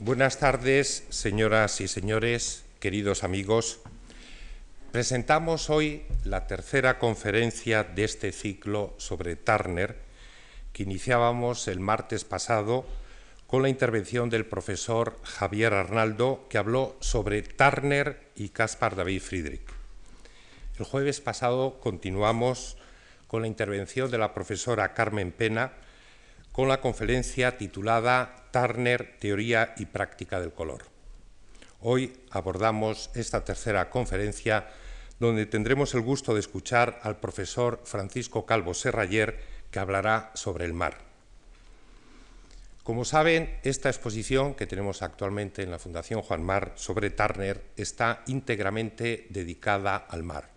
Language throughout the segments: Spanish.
Buenas tardes, señoras y señores, queridos amigos. Presentamos hoy la tercera conferencia de este ciclo sobre Turner, que iniciábamos el martes pasado con la intervención del profesor Javier Arnaldo, que habló sobre Turner y Caspar David Friedrich. El jueves pasado continuamos con la intervención de la profesora Carmen Pena con la conferencia titulada Turner, Teoría y Práctica del Color. Hoy abordamos esta tercera conferencia donde tendremos el gusto de escuchar al profesor Francisco Calvo Serrayer, que hablará sobre el mar. Como saben, esta exposición que tenemos actualmente en la Fundación Juan Mar sobre Turner está íntegramente dedicada al mar.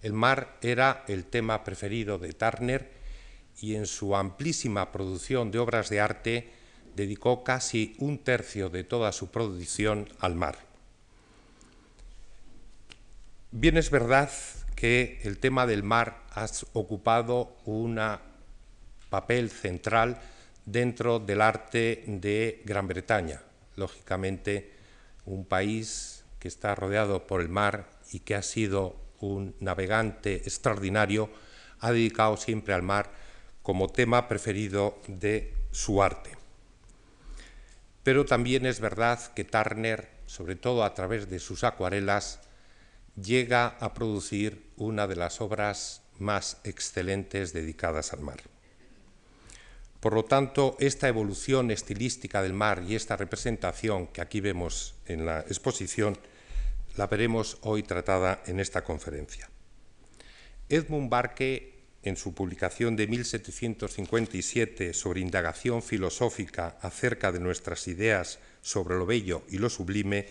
El mar era el tema preferido de Turner y en su amplísima producción de obras de arte dedicó casi un tercio de toda su producción al mar. Bien es verdad que el tema del mar ha ocupado un papel central dentro del arte de Gran Bretaña. Lógicamente, un país que está rodeado por el mar y que ha sido un navegante extraordinario, ha dedicado siempre al mar como tema preferido de su arte. Pero también es verdad que Turner, sobre todo a través de sus acuarelas, llega a producir una de las obras más excelentes dedicadas al mar. Por lo tanto, esta evolución estilística del mar y esta representación que aquí vemos en la exposición, la veremos hoy tratada en esta conferencia. Edmund Barque en su publicación de 1757 sobre indagación filosófica acerca de nuestras ideas sobre lo bello y lo sublime,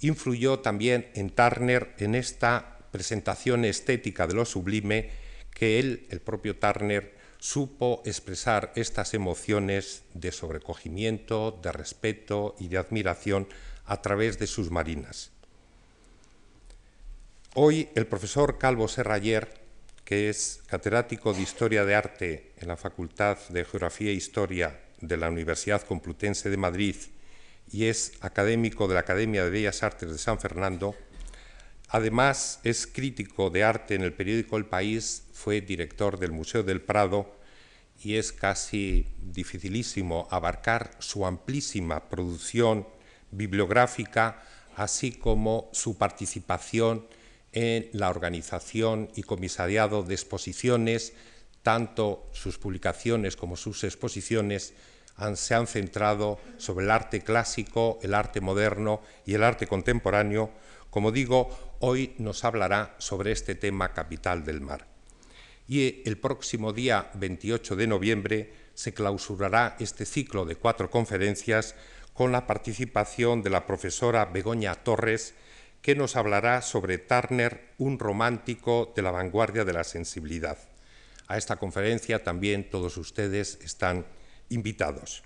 influyó también en Turner en esta presentación estética de lo sublime que él, el propio Turner, supo expresar estas emociones de sobrecogimiento, de respeto y de admiración a través de sus marinas. Hoy el profesor Calvo Serrayer es catedrático de Historia de Arte en la Facultad de Geografía e Historia de la Universidad Complutense de Madrid y es académico de la Academia de Bellas Artes de San Fernando. Además, es crítico de arte en el periódico El País, fue director del Museo del Prado y es casi dificilísimo abarcar su amplísima producción bibliográfica, así como su participación en la organización y comisariado de exposiciones, tanto sus publicaciones como sus exposiciones se han centrado sobre el arte clásico, el arte moderno y el arte contemporáneo. Como digo, hoy nos hablará sobre este tema capital del mar. Y el próximo día 28 de noviembre se clausurará este ciclo de cuatro conferencias con la participación de la profesora Begoña Torres, que nos hablará sobre Turner, un romántico de la vanguardia de la sensibilidad. A esta conferencia también todos ustedes están invitados.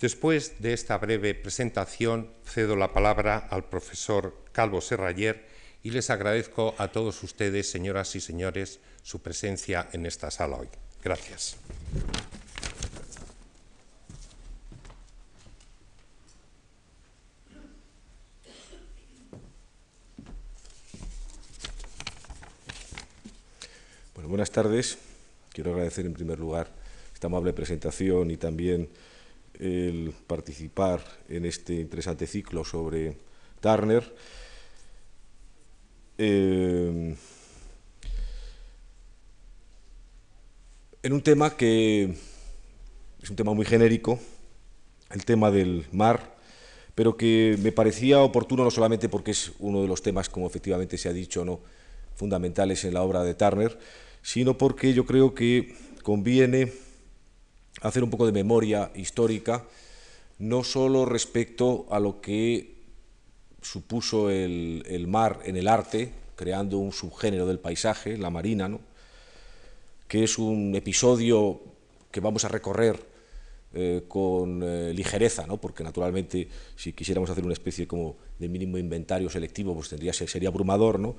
Después de esta breve presentación, cedo la palabra al profesor Calvo Serrayer y les agradezco a todos ustedes, señoras y señores, su presencia en esta sala hoy. Gracias. Buenas tardes. Quiero agradecer en primer lugar esta amable presentación y también el participar en este interesante ciclo sobre Turner. Eh, en un tema que es un tema muy genérico, el tema del mar, pero que me parecía oportuno no solamente porque es uno de los temas, como efectivamente se ha dicho, ¿no? fundamentales en la obra de Turner, sino porque yo creo que conviene hacer un poco de memoria histórica, no solo respecto a lo que supuso el, mar en el arte, creando un subgénero del paisaje, la marina, que es un episodio que vamos a recorrer eh, con eh, ligereza, ¿no? porque naturalmente si quisiéramos hacer una especie como de mínimo inventario selectivo, pues tendría, sería abrumador, ¿no?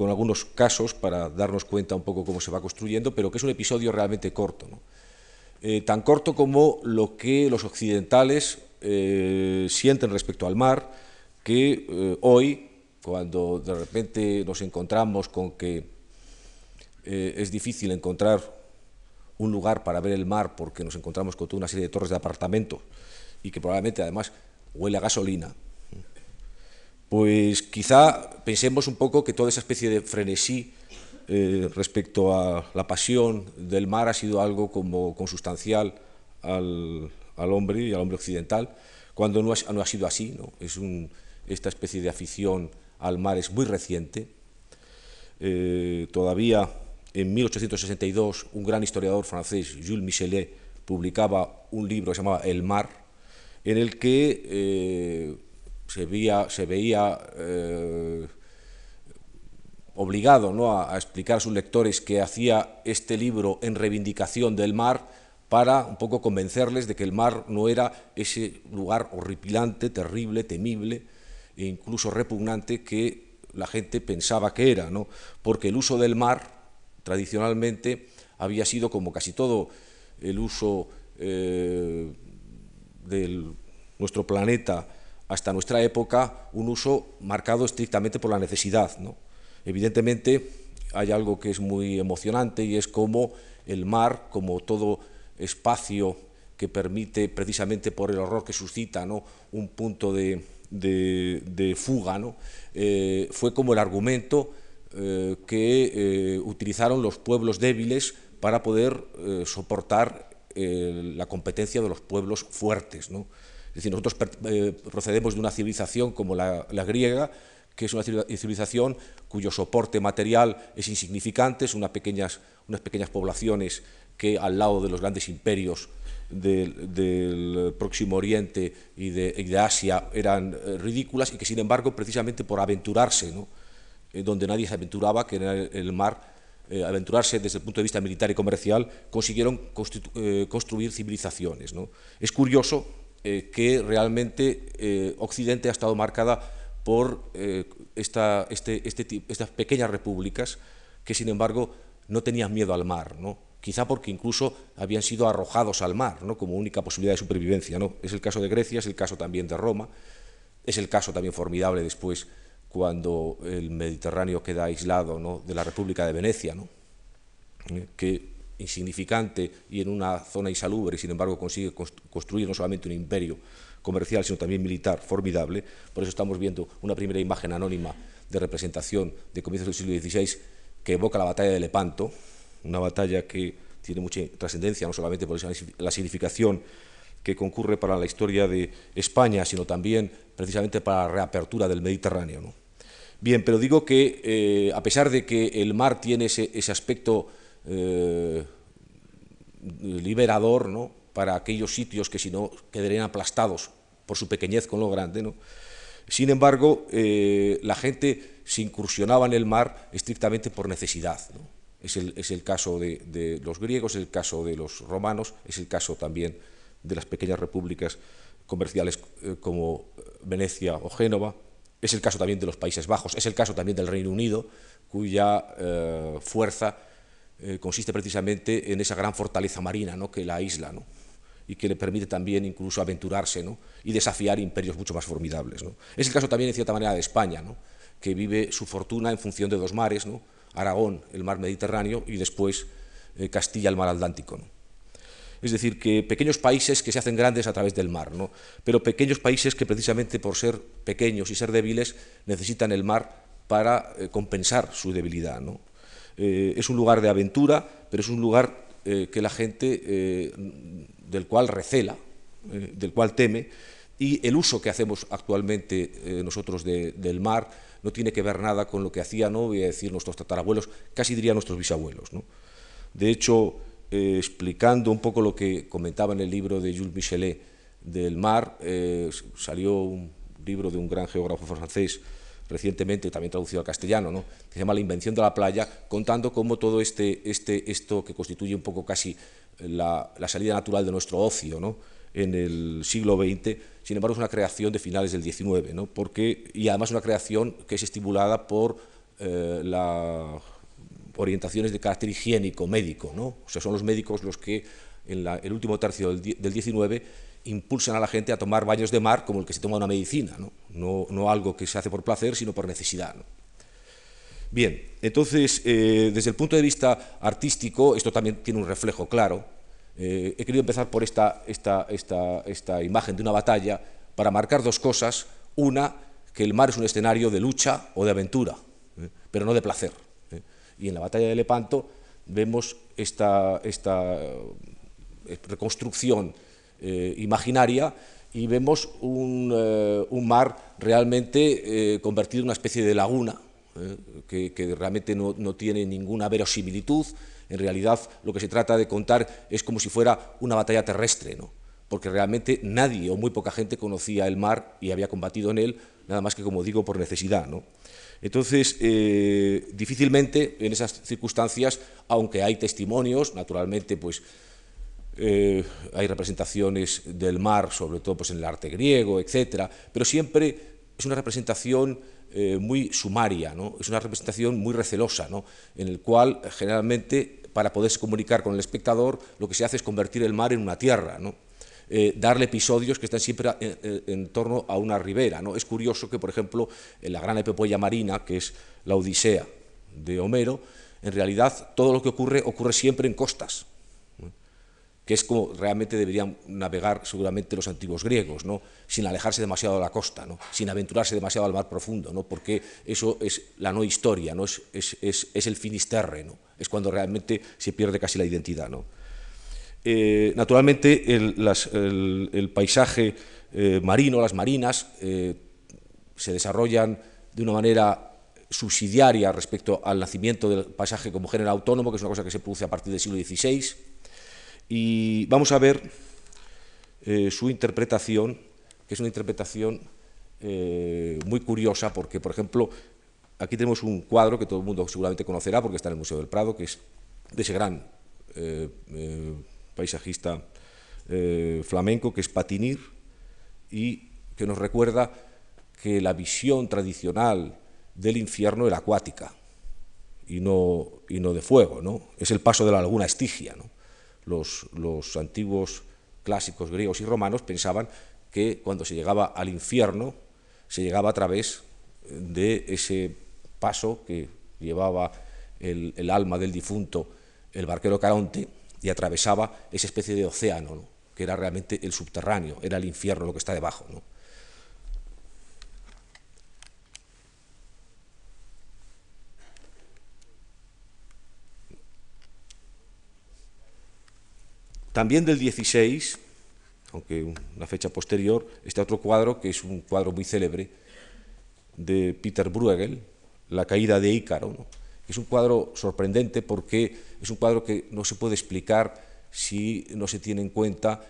Con algunos casos para darnos cuenta un poco cómo se va construyendo, pero que es un episodio realmente corto. eh, tan corto como lo que los occidentales eh, sienten respecto al mar, que eh, hoy, cuando de repente nos encontramos con que es difícil encontrar un lugar para ver el mar porque nos encontramos con toda una serie de torres de apartamentos y que probablemente además huele a gasolina, pues quizá pensemos un poco que toda esa especie de frenesí eh, respecto a la pasión del mar ha sido algo como consustancial al, hombre y al hombre occidental, cuando no ha, sido así. esta especie de afición al mar es muy reciente. Eh, todavía en 1862 un gran historiador francés, Jules Michelet, publicaba un libro que se llamaba El mar, en el que eh, se veía, eh, obligado ¿no? a, a, explicar a sus lectores que hacía este libro en reivindicación del mar para un poco convencerles de que el mar no era ese lugar horripilante, terrible, temible e incluso repugnante que la gente pensaba que era, ¿no? porque el uso del mar tradicionalmente había sido como casi todo el uso eh, de nuestro planeta hasta nuestra época, un uso marcado estrictamente por la necesidad. ¿no? Evidentemente hay algo que es muy emocionante y es como el mar, como todo espacio que permite, precisamente por el horror que suscita, ¿no? un punto de, de, de fuga, ¿no? eh, fue como el argumento eh, que eh, utilizaron los pueblos débiles para poder soportar la competencia de los pueblos fuertes. ¿no? Es decir, nosotros eh, procedemos de una civilización como la, griega, que es una civilización cuyo soporte material es insignificante, son unas pequeñas, unas pequeñas poblaciones que al lado de los grandes imperios del, Próximo Oriente y de, Asia eran eh, ridículas y que sin embargo precisamente por aventurarse, ¿no? eh, donde nadie se aventuraba, que era el, mar, eh, aventurarse desde el punto de vista militar y comercial, consiguieron eh, construir civilizaciones. Es curioso eh, que realmente eh, Occidente ha estado marcada por eh, esta, este, este, estas pequeñas repúblicas que, sin embargo, no tenían miedo al mar, ¿no? quizá porque incluso habían sido arrojados al mar ¿no? como única posibilidad de supervivencia. ¿no? Es el caso de Grecia, es el caso también de Roma, es el caso también formidable después cuando el Mediterráneo queda aislado ¿no? de la República de Venecia, ¿no? Que insignificante y en una zona insalubre, sin embargo, consigue construir no solamente un imperio comercial, sino también militar formidable. Por eso estamos viendo una primera imagen anónima de representación de comienzos del siglo XVI que evoca la batalla de Lepanto, una batalla que tiene mucha trascendencia, no solamente por la significación que concurre para la historia de España, sino también precisamente para la reapertura del Mediterráneo. ¿no? Bien, pero digo que eh, a pesar de que el mar tiene ese, ese aspecto eh, liberador ¿no? para aquellos sitios que si no quedarían aplastados por su pequeñez con lo grande, ¿no? sin embargo, eh, la gente se incursionaba en el mar estrictamente por necesidad. ¿no? Es, el, es, el, caso de, los griegos, es el caso de los romanos, es el caso también de las pequeñas repúblicas comerciales eh, como Venecia o Génova, es el caso también de los Países Bajos, es el caso también del Reino Unido, cuya fuerza eh, consiste precisamente en esa gran fortaleza marina ¿no? que la isla ¿no? y que le permite también incluso aventurarse ¿no? y desafiar imperios mucho más formidables. ¿no? Es el caso también, en cierta manera, de España, ¿no? que vive su fortuna en función de dos mares, ¿no? Aragón, el mar Mediterráneo, y después eh, Castilla, el mar Atlántico. Es decir, que pequeños países que se hacen grandes a través del mar, ¿no? pero pequeños países que precisamente por ser pequeños y ser débiles necesitan el mar para eh, compensar su debilidad. ¿no? Eh, es un lugar de aventura, pero es un lugar eh, que la gente eh, del cual recela, del cual teme, y el uso que hacemos actualmente nosotros de, del mar no tiene que ver nada con lo que hacían, no voy a decir nuestros tatarabuelos, casi diría nuestros bisabuelos. ¿no? De hecho, explicando un poco lo que comentaba en el libro de Jules Michelet del mar, salió un libro de un gran geógrafo francés recientemente, también traducido al castellano, ¿no? que se llama La invención de la playa, contando cómo todo este, este, esto que constituye un poco casi la, la salida natural de nuestro ocio ¿no? en el siglo XX, sin embargo es una creación de finales del XIX, ¿no? Y además una creación que es estimulada por eh, la orientaciones de carácter higiénico, médico, ¿no? O sea, son los médicos los que en el último tercio del, del 19 impulsan a la gente a tomar baños de mar como el que se toma una medicina, no, no, algo que se hace por placer, sino por necesidad. Bien, entonces, eh, desde el punto de vista artístico, esto también tiene un reflejo claro. Eh, he querido empezar por esta, esta, esta, esta imagen de una batalla para marcar dos cosas. Una, que el mar es un escenario de lucha o de aventura, ¿eh? pero no de placer. Y en la batalla de Lepanto vemos esta, esta reconstrucción imaginaria y vemos un, eh, mar realmente eh, convertido en una especie de laguna, que, que, realmente no, no tiene ninguna verosimilitud. En realidad lo que se trata de contar es como si fuera una batalla terrestre, ¿no? porque realmente nadie o muy poca gente conocía el mar y había combatido en él, nada más que, como digo, por necesidad. ¿no? Entonces, eh, difícilmente en esas circunstancias, aunque hay testimonios, naturalmente, pues eh, hay representaciones del mar, sobre todo pues, en el arte griego, etcétera, pero siempre es una representación eh, muy sumaria, ¿no? es una representación muy recelosa, ¿no? en el cual generalmente para poderse comunicar con el espectador lo que se hace es convertir el mar en una tierra. ¿no? eh, darle episodios que están siempre en, torno a una ribera. ¿no? Es curioso que, por ejemplo, en la gran epopeya marina, que es la Odisea de Homero, en realidad todo lo que ocurre ocurre siempre en costas. Que es como realmente deberían navegar seguramente los antiguos griegos, ¿no? sin alejarse demasiado de la costa, ¿no? sin aventurarse demasiado al mar profundo, ¿no? porque eso es la no historia, ¿no? Es, es, es, el finisterre, ¿no? es cuando realmente se pierde casi la identidad. ¿no? Eh, naturalmente, el paisaje eh, marino, las marinas, eh, se desarrollan de una manera subsidiaria respecto al nacimiento del paisaje como género autónomo, que es una cosa que se produce a partir del siglo XVI. Y vamos a ver eh, su interpretación, que es una interpretación eh, muy curiosa, porque, por ejemplo, aquí tenemos un cuadro que todo el mundo seguramente conocerá, porque está en el Museo del Prado, que es de ese gran eh, paisajista flamenco, que es Patinir, y que nos recuerda que la visión tradicional del infierno era acuática y no, y no de fuego, ¿no? es el paso de la laguna Estigia. ¿no? Los, antiguos clásicos griegos y romanos pensaban que cuando se llegaba al infierno se llegaba a través de ese paso que llevaba el, alma del difunto, el barquero Caronte, y atravesaba esa especie de océano, ¿no? que era realmente el subterráneo, era el infierno lo que está debajo. También del 16, aunque una fecha posterior, está otro cuadro que es un cuadro muy célebre de Peter Bruegel, La caída de Ícaro, ¿no? Es un cuadro sorprendente porque es un cuadro que no se puede explicar si no se tiene en cuenta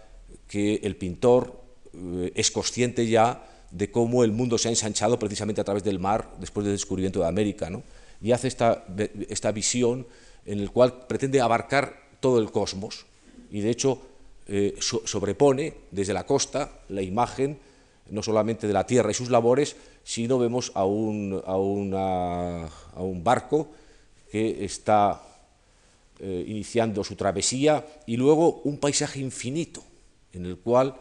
que el pintor eh, es consciente ya de cómo el mundo se ha ensanchado precisamente a través del mar después del descubrimiento de América, y hace esta, esta visión en la cual pretende abarcar todo el cosmos, y de hecho eh, so, sobrepone desde la costa la imagen no solamente de la tierra y sus labores, sino vemos a un, a una, a un barco que está eh, iniciando su travesía y luego un paisaje infinito en el cual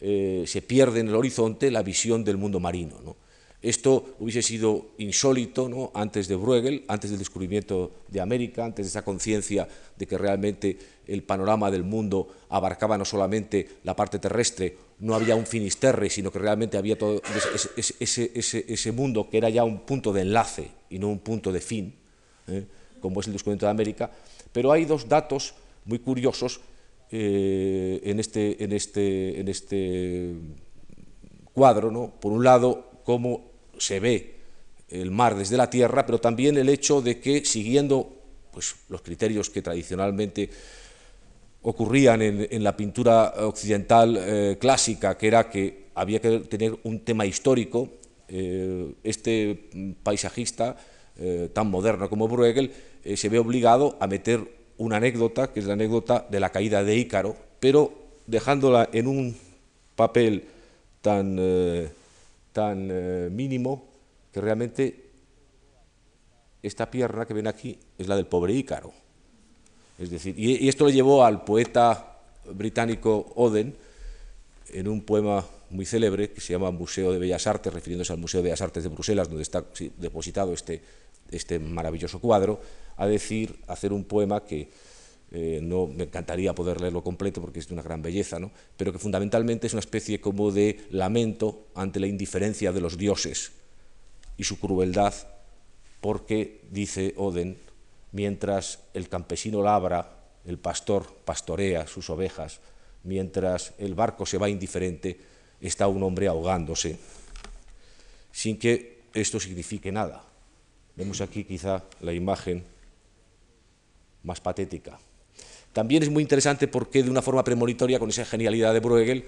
eh, se pierde en el horizonte la visión del mundo marino. ¿no? Esto hubiese sido insólito ¿no? antes de Bruegel, antes del descubrimiento de América, antes de esa conciencia de que realmente el panorama del mundo abarcaba no solamente la parte terrestre, no había un finisterre, sino que realmente había todo ese, ese, ese, mundo que era ya un punto de enlace y no un punto de fin ¿eh? como es el descubrimiento de América, pero hay dos datos muy curiosos eh, en, este, en, este, en este cuadro. ¿no? Por un lado, cómo se ve el mar desde la tierra, pero también el hecho de que, siguiendo pues, los criterios que tradicionalmente ocurrían en, en la pintura occidental eh, clásica, que era que había que tener un tema histórico, eh, este paisajista eh, tan moderno como Bruegel, se ve obligado a meter una anécdota, que es la anécdota de la caída de Ícaro, pero dejándola en un papel tan, tan eh, mínimo que realmente esta pierna que ven aquí es la del pobre Ícaro. Es decir, y, esto le llevó al poeta británico Oden, en un poema muy célebre que se llama Museo de Bellas Artes, refiriéndose al Museo de Bellas Artes de Bruselas, donde está depositado este, este maravilloso cuadro, a decir, hacer un poema que eh, no me encantaría poder leerlo completo porque es de una gran belleza, ¿no? pero que fundamentalmente es una especie como de lamento ante la indiferencia de los dioses y su crueldad, porque, dice Oden, mientras el campesino labra, el pastor pastorea sus ovejas, mientras el barco se va indiferente, está un hombre ahogándose, sin que esto signifique nada. Vemos aquí quizá la imagen más patética. También es muy interesante porque de una forma premonitoria, con esa genialidad de Bruegel,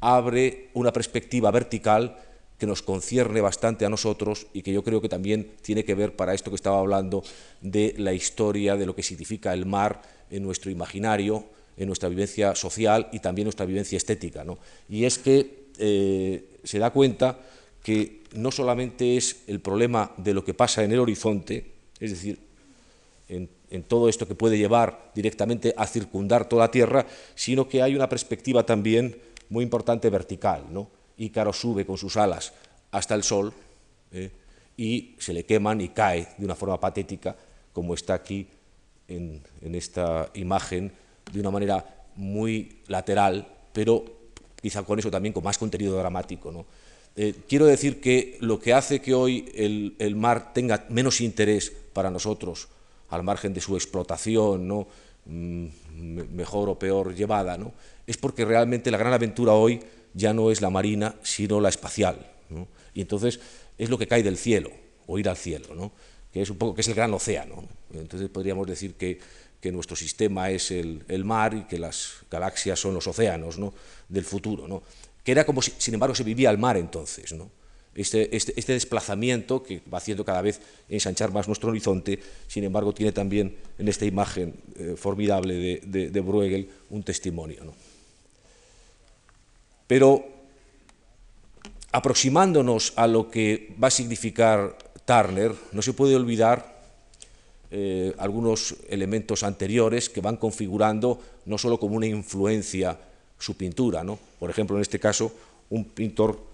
abre una perspectiva vertical que nos concierne bastante a nosotros y que yo creo que también tiene que ver para esto que estaba hablando de la historia, de lo que significa el mar en nuestro imaginario, en nuestra vivencia social y también nuestra vivencia estética. Y es que eh, se da cuenta que no solamente es el problema de lo que pasa en el horizonte, es decir, en en todo esto que puede llevar directamente a circundar toda la Tierra, sino que hay una perspectiva también muy importante vertical. ¿no? Ícaro sube con sus alas hasta el Sol ¿eh? y se le queman y cae de una forma patética, como está aquí en, esta imagen, de una manera muy lateral, pero quizá con eso también con más contenido dramático. ¿no? Eh, quiero decir que lo que hace que hoy el mar tenga menos interés para nosotros, al margen de su explotación, ¿no? Mm, mejor o peor llevada, ¿no? es porque realmente la gran aventura hoy ya no es la marina, sino la espacial. Y entonces es lo que cae del cielo, o ir al cielo, ¿no? que es un poco que es el gran océano. Entonces podríamos decir que, que nuestro sistema es el, el, mar y que las galaxias son los océanos ¿no? del futuro. ¿no? Que era como si, sin embargo, se vivía al mar entonces. ¿no? Este, este, este, desplazamiento que va haciendo cada vez ensanchar más nuestro horizonte, sin embargo, tiene también en esta imagen eh, formidable de, Bruegel un testimonio. Pero aproximándonos a lo que va a significar Turner, no se puede olvidar eh, algunos elementos anteriores que van configurando no solo como una influencia su pintura, ¿no? por ejemplo, en este caso, un pintor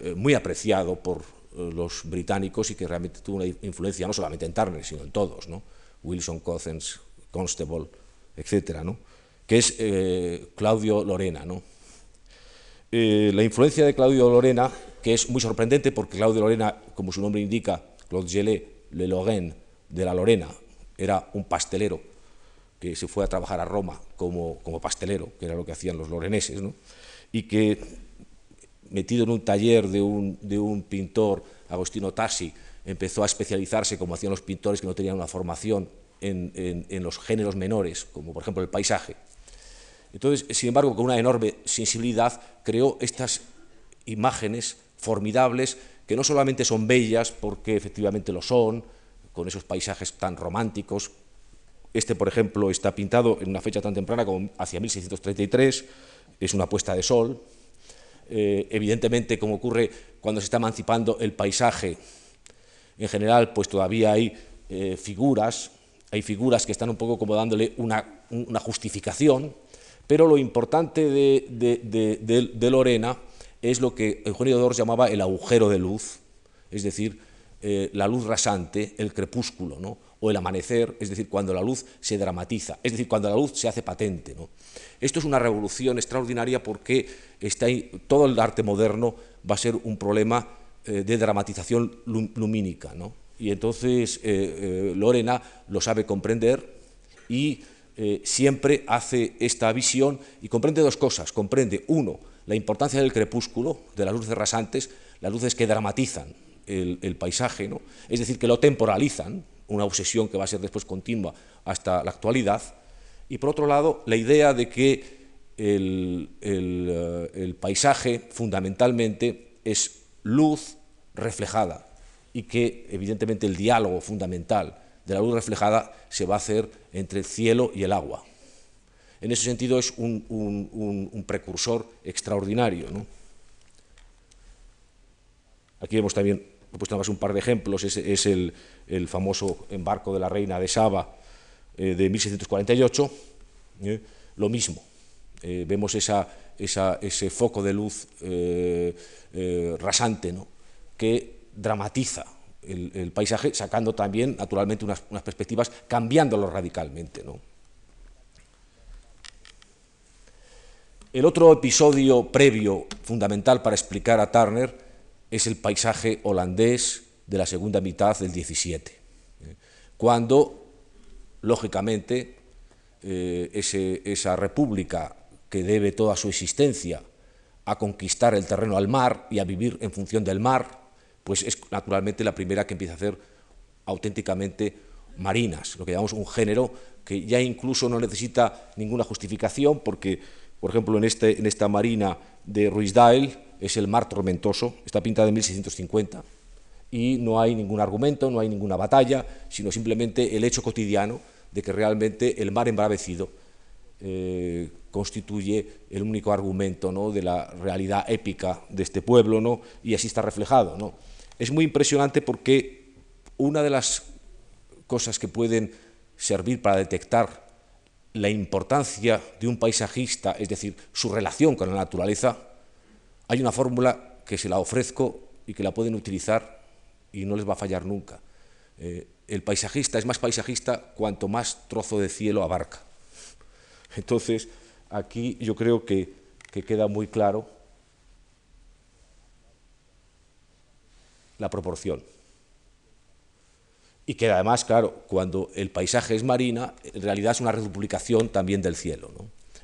eh, muy apreciado por eh, los británicos y que realmente tuvo una influencia no solamente en Turner, sino en todos, ¿no? Wilson, Cothens, Constable, etcétera, ¿no? que es eh, Claudio Lorena. ¿no? la influencia de Claudio Lorena, que es muy sorprendente porque Claudio Lorena, como su nombre indica, Claude Gelé, Le Lorraine, de la Lorena, era un pastelero que se fue a trabajar a Roma como, como pastelero, que era lo que hacían los loreneses, ¿no? y que metido en un taller de un, pintor, Agostino Tassi, empezó a especializarse, como hacían los pintores que no tenían una formación, en, en, los géneros menores, como por ejemplo el paisaje. Entonces, sin embargo, con una enorme sensibilidad, creó estas imágenes formidables que no solamente son bellas, porque efectivamente lo son, con esos paisajes tan románticos. Este, por ejemplo, está pintado en una fecha tan temprana como hacia 1633, es una puesta de sol, eh, evidentemente, como ocurre cuando se está emancipando el paisaje, en general, pues todavía hay eh, figuras, hay figuras que están un poco como dándole una, justificación, pero lo importante de, Lorena es lo que Eugenio Dors llamaba el agujero de luz, es decir, eh, la luz rasante, el crepúsculo, ¿no? O el amanecer, es decir, cuando la luz se dramatiza, es decir, cuando la luz se hace patente. ¿no? Esto es una revolución extraordinaria porque está todo el arte moderno va a ser un problema eh, de dramatización lumínica. ¿no? Y entonces eh, eh, Lorena lo sabe comprender y siempre hace esta visión y comprende dos cosas. Comprende, uno, la importancia del crepúsculo, de las luces rasantes, las luces que dramatizan el, el paisaje, ¿no? es decir, que lo temporalizan, una obsesión que va a ser después continua hasta la actualidad, y por otro lado, la idea de que el, eh, paisaje fundamentalmente es luz reflejada y que evidentemente el diálogo fundamental de la luz reflejada se va a hacer entre el cielo y el agua. En ese sentido es un, precursor extraordinario. Aquí vemos también he puesto nada más un par de ejemplos, es, el, famoso embarco de la reina de Saba eh, de 1648, eh, lo mismo, Eh, vemos esa, ese foco de luz rasante ¿no? que dramatiza el, paisaje, sacando también, naturalmente, unas, perspectivas, cambiándolo radicalmente. ¿no? El otro episodio previo, fundamental para explicar a Turner, es el paisaje holandés de la segunda mitad del 17, cuando, lógicamente, esa república que debe toda su existencia a conquistar el terreno al mar y a vivir en función del mar, pues es naturalmente la primera que empieza a hacer auténticamente marinas, lo que llamamos un género que ya incluso no necesita ninguna justificación, porque, por ejemplo, en, este, en esta marina de Ruisdael es el mar tormentoso, está pintada en 1650, y no hay ningún argumento, no hay ninguna batalla, sino simplemente el hecho cotidiano de que realmente el mar embravecido eh, constituye el único argumento ¿no? de la realidad épica de este pueblo, ¿no? y así está reflejado. ¿no? Es muy impresionante porque una de las cosas que pueden servir para detectar la importancia de un paisajista, es decir, su relación con la naturaleza, hay una fórmula que se la ofrezco y que la pueden utilizar y no les va a fallar nunca. Eh, el paisajista es más paisajista cuanto más trozo de cielo abarca. Entonces, aquí yo creo que, queda muy claro la proporción. Y que además, claro, cuando el paisaje es marina, en realidad es una reduplicación también del cielo.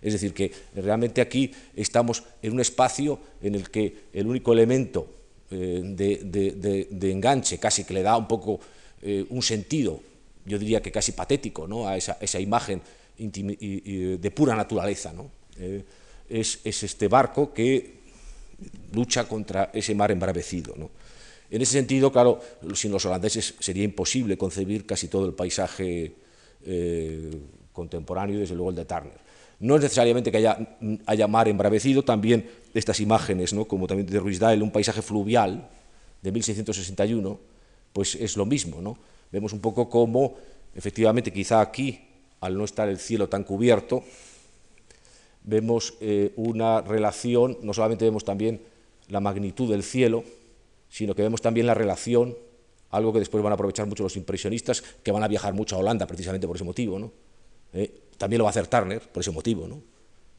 Es decir, que realmente aquí estamos en un espacio en el que el único elemento eh, de, enganche, casi que le da un poco eh, un sentido, yo diría que casi patético, ¿no? a esa, esa imagen de pura naturaleza. ¿no? Eh, es, este barco que lucha contra ese mar embravecido. En ese sentido, claro, sin los holandeses sería imposible concebir casi todo el paisaje eh, contemporáneo desde luego el de Turner. No es necesariamente que haya, haya mar embravecido, también estas imágenes, ¿no? como también de Ruiz Dael, un paisaje fluvial de 1661, pues es lo mismo. ¿no? Vemos un poco cómo, efectivamente, quizá aquí al no estar el cielo tan cubierto, vemos eh, una relación, no solamente vemos también la magnitud del cielo, sino que vemos también la relación, algo que después van a aprovechar mucho los impresionistas, que van a viajar mucho a Holanda precisamente por ese motivo. ¿no? Eh, también lo va a hacer Turner por ese motivo, ¿no?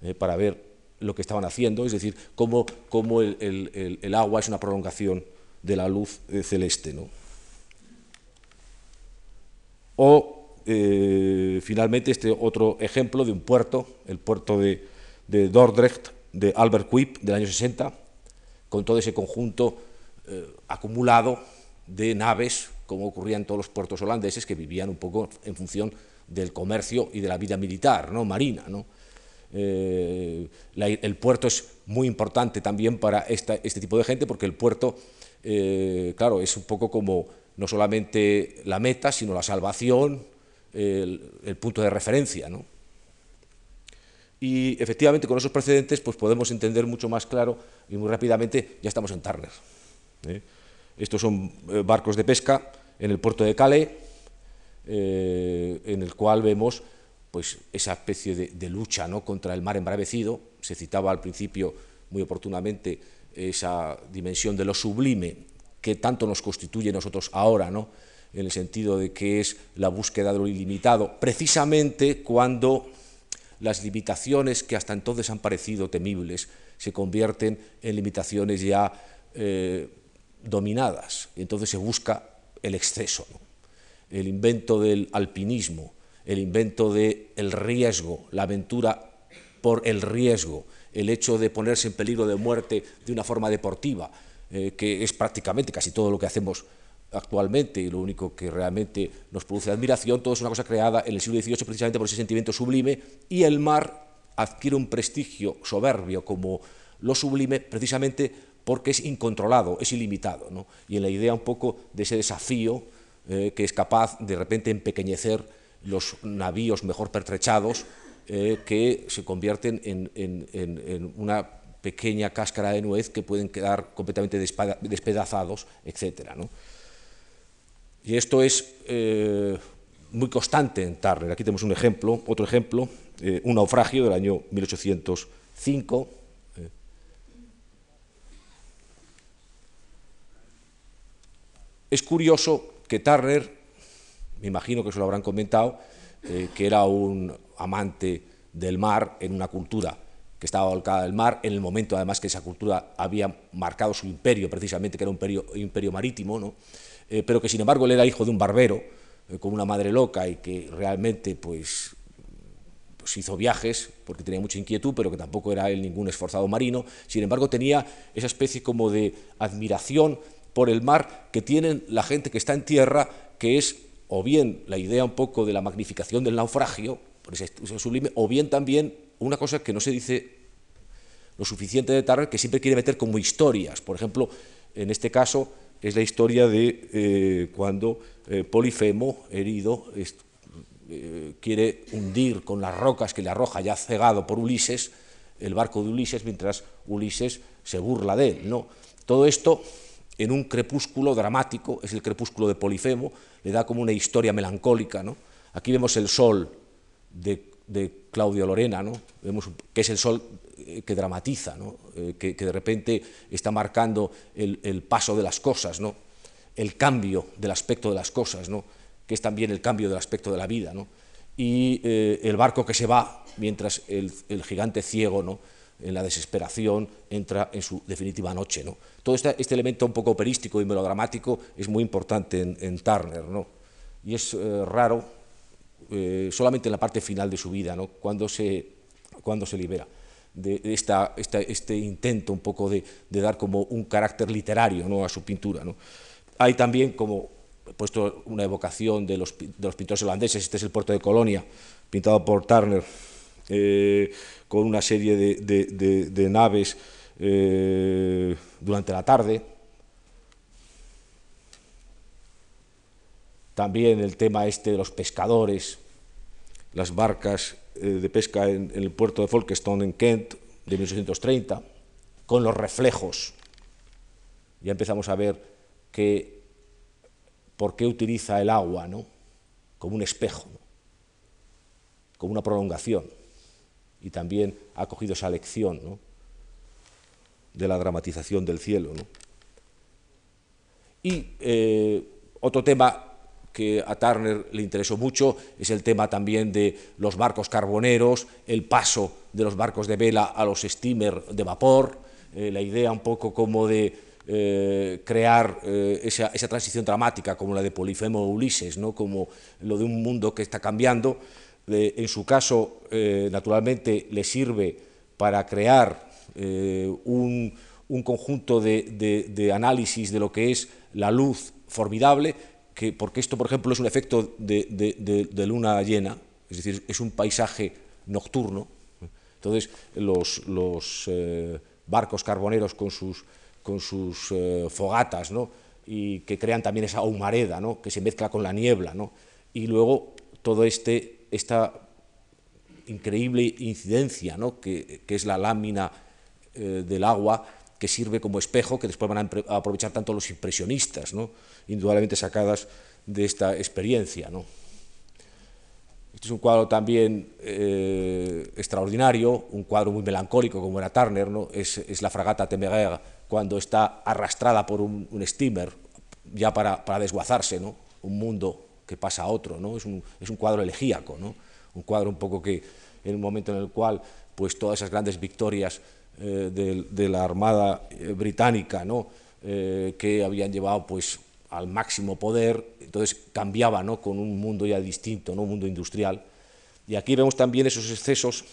Eh, para ver lo que estaban haciendo, es decir, cómo, cómo el, el, agua es una prolongación de la luz celeste. ¿no? O eh, finalmente este otro ejemplo de un puerto, el puerto de, Dordrecht de Albert Kuip del año 60, con todo ese conjunto eh, acumulado de naves, como ocurría en todos los puertos holandeses, que vivían un poco en función del comercio y de la vida militar, ¿no? marina. ¿no? Eh, el puerto es muy importante también para este tipo de gente, porque el puerto, claro, es un poco como no solamente la meta, sino la salvación, el, punto de referencia. ¿no? Y efectivamente con esos precedentes pues podemos entender mucho más claro y muy rápidamente ya estamos en Turner. ¿eh? Estos son eh, barcos de pesca en el puerto de Calais, eh, en el cual vemos pues, esa especie de, lucha ¿no? contra el mar embravecido. Se citaba al principio muy oportunamente esa dimensión de lo sublime que tanto nos constituye nosotros ahora, ¿no? en el sentido de que es la búsqueda de lo ilimitado, precisamente cuando las limitaciones que hasta entonces han parecido temibles se convierten en limitaciones ya eh, dominadas. Y entonces se busca el exceso, el invento del alpinismo, el invento del riesgo, la aventura por el riesgo, el hecho de ponerse en peligro de muerte de una forma deportiva, eh, que es prácticamente casi todo lo que hacemos actualmente y lo único que realmente nos produce admiración, todo es una cosa creada en el siglo XVIII precisamente por ese sentimiento sublime y el mar adquiere un prestigio soberbio como lo sublime precisamente porque es incontrolado, es ilimitado. ¿no? Y en la idea un poco de ese desafío eh, que es capaz de repente empequeñecer los navíos mejor pertrechados eh, que se convierten en, en una pequeña cáscara de nuez que pueden quedar completamente despedazados, etc. ¿no? Y esto es eh, muy constante en Turner. Aquí tenemos un ejemplo, otro ejemplo, un naufragio del año 1805. Eh. Es curioso que Turner, me imagino que se lo habrán comentado, eh, que era un amante del mar en una cultura que estaba volcada del mar, en el momento además que esa cultura había marcado su imperio, precisamente, que era un imperio, marítimo, ¿no? Eh, pero que sin embargo él era hijo de un barbero, eh, con una madre loca y que realmente pues, pues, hizo viajes porque tenía mucha inquietud, pero que tampoco era él ningún esforzado marino, sin embargo tenía esa especie como de admiración por el mar que tienen la gente que está en tierra, que es o bien la idea un poco de la magnificación del naufragio, por ese sublime, o bien también una cosa que no se dice lo suficiente de Turner, que siempre quiere meter como historias. Por ejemplo, en este caso es la historia de eh, cuando eh, Polifemo, herido, eh, quiere hundir con las rocas que le arroja ya cegado por Ulises, el barco de Ulises, mientras Ulises se burla de él. ¿no? Todo esto en un crepúsculo dramático, es el crepúsculo de Polifemo, le da como una historia melancólica. ¿no? Aquí vemos el sol de Claudio Lorena, ¿no? Vemos que es el sol eh, que dramatiza, ¿no? Eh, que, de repente está marcando el, paso de las cosas, ¿no? el cambio del aspecto de las cosas, ¿no? que es también el cambio del aspecto de la vida, ¿no? y eh, el barco que se va mientras el, gigante ciego, ¿no? En la desesperación, entra en su definitiva noche. ¿no? Todo este, este elemento un poco operístico y melodramático es muy importante en, Turner, ¿no? y es raro eh, solamente en la parte final de su vida, ¿no? cuando, se, cuando se libera de esta, este intento un poco de, dar como un carácter literario ¿no? a su pintura. ¿no? Hay también como he puesto una evocación de los, de los, pintores holandeses, este es el puerto de Colonia, pintado por Turner, eh, con una serie de, de naves eh, durante la tarde, también el tema este de los pescadores, las barcas eh, de pesca en, el puerto de Folkestone, en Kent, de 1830, con los reflejos. Ya empezamos a ver que por qué utiliza el agua ¿no? como un espejo, como una prolongación. Y también ha cogido esa lección de la dramatización del cielo. Y eh, otro tema que a Turner le interesó mucho es el tema también de los barcos carboneros, el paso de los barcos de vela a los steamer de vapor, eh, la idea un poco como de eh, crear eh, esa, transición dramática como la de Polifemo o Ulises, ¿no? como lo de un mundo que está cambiando. En su caso, naturalmente, le sirve para crear un, conjunto de análisis de lo que es la luz formidable, porque esto, por ejemplo, es un efecto de, luna llena, es decir, es un paisaje nocturno. Entonces, los, eh, barcos carboneros con sus, con sus eh, fogatas, ¿no? y que crean también esa humareda, ¿no? que se mezcla con la niebla, ¿no? y luego todo este, esta increíble incidencia, ¿no? que, es la lámina eh, del agua que sirve como espejo, que después van a aprovechar tanto los impresionistas, ¿no? indudablemente sacadas de esta experiencia. Este es un cuadro también eh, extraordinario, un cuadro muy melancólico como era Turner, ¿no? es, la fragata Temeraire cuando está arrastrada por un, steamer ya para, desguazarse, ¿no? un mundo que pasa a otro, ¿no? es, un, es un cuadro elegíaco, ¿no? un cuadro un poco que en un momento en el cual pues todas esas grandes victorias eh, de, la Armada eh, británica, ¿no? que habían llevado pues, al máximo poder, entonces cambiaba ¿no? con un mundo ya distinto, ¿no? un mundo industrial. Y aquí vemos también esos excesos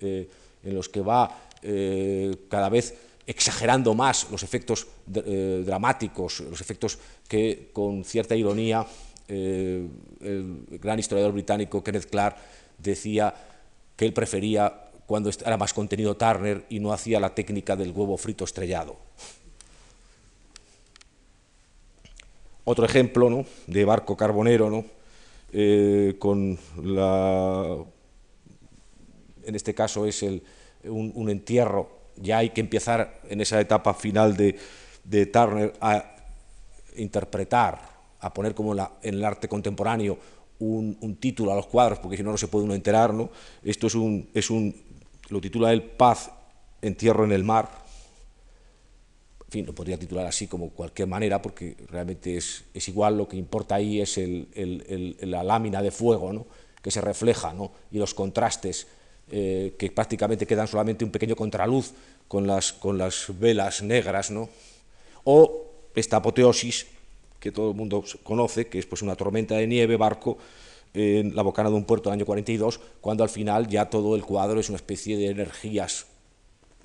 eh, en los que va eh, cada vez exagerando más los efectos eh, dramáticos, los efectos que con cierta ironía el gran historiador británico Kenneth Clark decía que él prefería cuando era más contenido Turner y no hacía la técnica del huevo frito estrellado. Otro ejemplo ¿no? de barco carbonero, ¿no? Eh, con la, en este caso es el, un, entierro, ya hay que empezar en esa etapa final de Turner a interpretar, a poner como en el arte contemporáneo un, título a los cuadros, porque si no, no se puede uno enterar, ¿no? Esto es un, es un, lo titula él Paz, entierro en el mar. En fin, lo podría titular así como cualquier manera, porque realmente es, es igual, lo que importa ahí es el, el, la lámina de fuego, ¿no? que se refleja, ¿no? y los contrastes, eh, que prácticamente quedan solamente un pequeño contraluz con las, con las velas negras, ¿no? o esta apoteosis que todo el mundo conoce, que es pues, una tormenta de nieve, barco, en la bocana de un puerto del año 42, cuando al final ya todo el cuadro es una especie de energías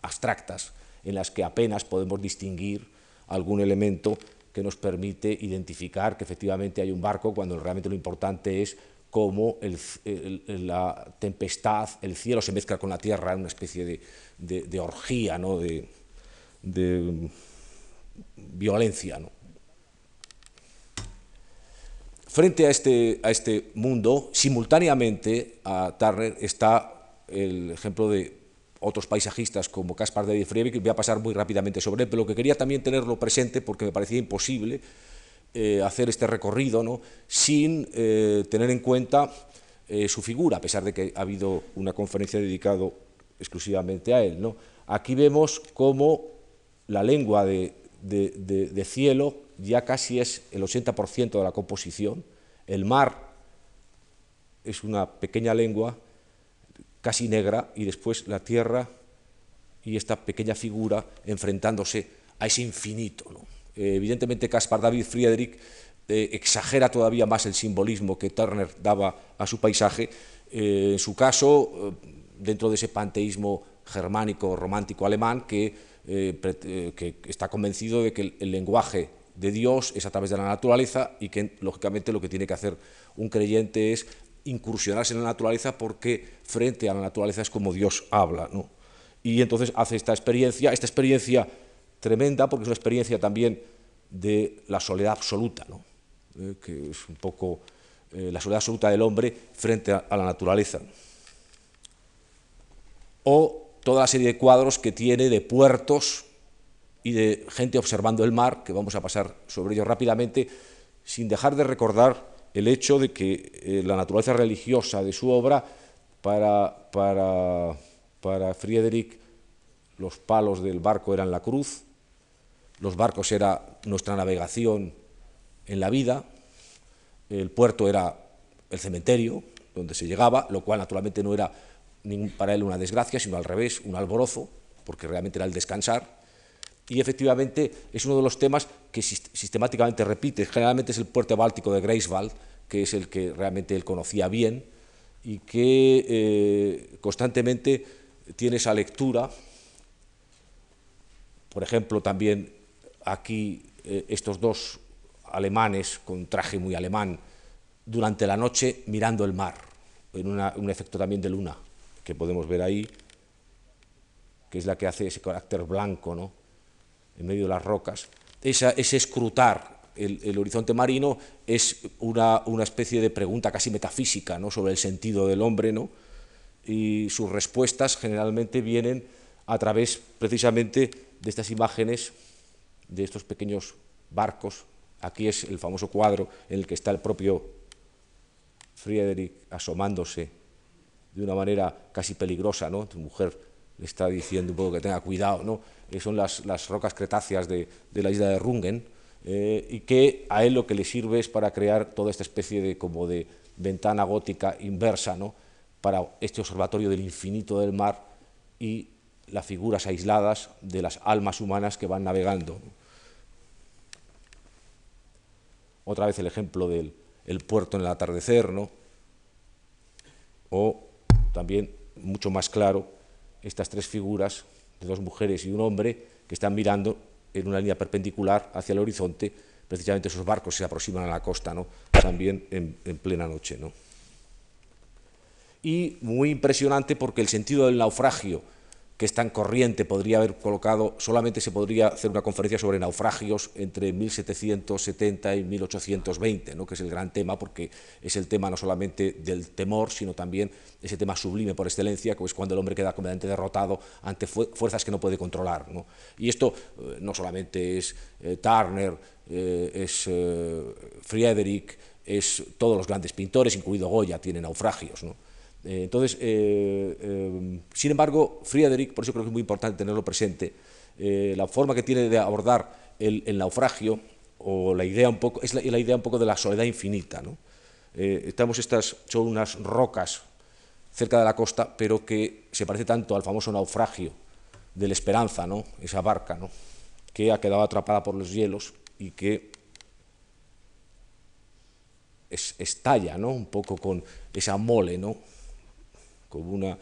abstractas en las que apenas podemos distinguir algún elemento que nos permite identificar que efectivamente hay un barco, cuando realmente lo importante es cómo la tempestad, el cielo se mezcla con la tierra en una especie de, orgía, ¿no? de, de violencia. ¿no? Frente a este, a este mundo, simultáneamente a Turner está el ejemplo de otros paisajistas como Caspar David Friedrich, voy a pasar muy rápidamente sobre él, pero lo que quería también tenerlo presente porque me parecía imposible eh, hacer este recorrido ¿no? sin eh, tener en cuenta eh, su figura, a pesar de que ha habido una conferencia dedicada exclusivamente a él. ¿no? Aquí vemos cómo la lengua de, de cielo ya casi es el 80% de la composición. El mar es una pequeña lengua casi negra y después la tierra y esta pequeña figura enfrentándose a ese infinito. Eh, evidentemente Caspar David Friedrich eh, exagera todavía más el simbolismo que Turner daba a su paisaje. Eh, en su caso, dentro de ese panteísmo germánico, romántico alemán, que, que está convencido de que el lenguaje de Dios es a través de la naturaleza y que lógicamente lo que tiene que hacer un creyente es incursionarse en la naturaleza porque frente a la naturaleza es como Dios habla. ¿no? Y entonces hace esta experiencia, esta experiencia tremenda porque es una experiencia también de la soledad absoluta, ¿no? Eh, que es un poco eh, la soledad absoluta del hombre frente a, a la naturaleza. O toda la serie de cuadros que tiene de puertos y de gente observando el mar, que vamos a pasar sobre ello rápidamente, sin dejar de recordar el hecho de que eh, la naturaleza religiosa de su obra, para, para, para Friedrich, los palos del barco eran la cruz, los barcos era nuestra navegación en la vida, el puerto era el cementerio donde se llegaba, lo cual naturalmente no era para él una desgracia, sino al revés, un alborozo, porque realmente era el descansar, y efectivamente es uno de los temas que sistemáticamente repite. Generalmente es el puerto báltico de Greifswald, que es el que realmente él conocía bien y que eh, constantemente tiene esa lectura. Por ejemplo, también aquí eh, estos dos alemanes con traje muy alemán durante la noche mirando el mar, en un efecto también de luna, que podemos ver ahí, que es la que hace ese carácter blanco, ¿no? En medio de las rocas. ese escrutar el, horizonte marino es una, especie de pregunta casi metafísica ¿no? sobre el sentido del hombre, ¿no? y sus respuestas generalmente vienen a través precisamente de estas imágenes, de estos pequeños barcos. Aquí es el famoso cuadro en el que está el propio Friedrich asomándose de una manera casi peligrosa, ¿no? Tu mujer le está diciendo un poco que tenga cuidado, ¿no? Son las, rocas cretáceas de, la isla de Rungen, eh, y que a él lo que le sirve es para crear toda esta especie de, como de ventana gótica inversa, ¿no? para este observatorio del infinito del mar y las figuras aisladas de las almas humanas que van navegando. Otra vez el ejemplo del puerto en el atardecer, ¿no? o también mucho más claro estas tres figuras de dos mujeres y un hombre que están mirando en una línea perpendicular hacia el horizonte, precisamente esos barcos se aproximan a la costa, ¿no? también en, en plena noche. ¿no? Y muy impresionante porque el sentido del naufragio que es tan corriente, podría haber colocado, solamente se podría hacer una conferencia sobre naufragios entre 1770 y 1820, ¿no? que es el gran tema, porque es el tema no solamente del temor, sino también ese tema sublime por excelencia, que es cuando el hombre queda completamente derrotado ante fuerzas que no puede controlar. Y esto eh, no solamente es eh, Turner, eh, es Friedrich, es, todos los grandes pintores, incluido Goya, tienen naufragios. ¿no? Eh, entonces, eh, eh, sin embargo, Friedrich, por eso creo que es muy importante tenerlo presente, la forma que tiene de abordar el, naufragio, o la idea un poco, es la, idea un poco de la soledad infinita. ¿no? estamos estas, son unas rocas cerca de la costa, pero que se parece tanto al famoso naufragio de la Esperanza, ¿no? esa barca, ¿no? que ha quedado atrapada por los hielos y que estalla ¿no? un poco con esa mole, ¿no? Como una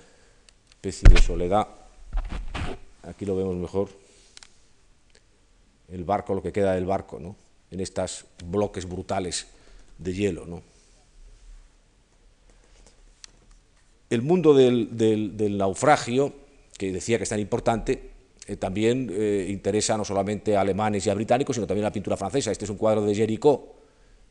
especie de soledad. Aquí lo vemos mejor. El barco, lo que queda del barco, ¿no? en estos bloques brutales de hielo. ¿no? El mundo del, naufragio, que decía que es tan importante, eh, también eh, interesa no solamente a alemanes y a británicos, sino también a la pintura francesa. Este es un cuadro de Géricault,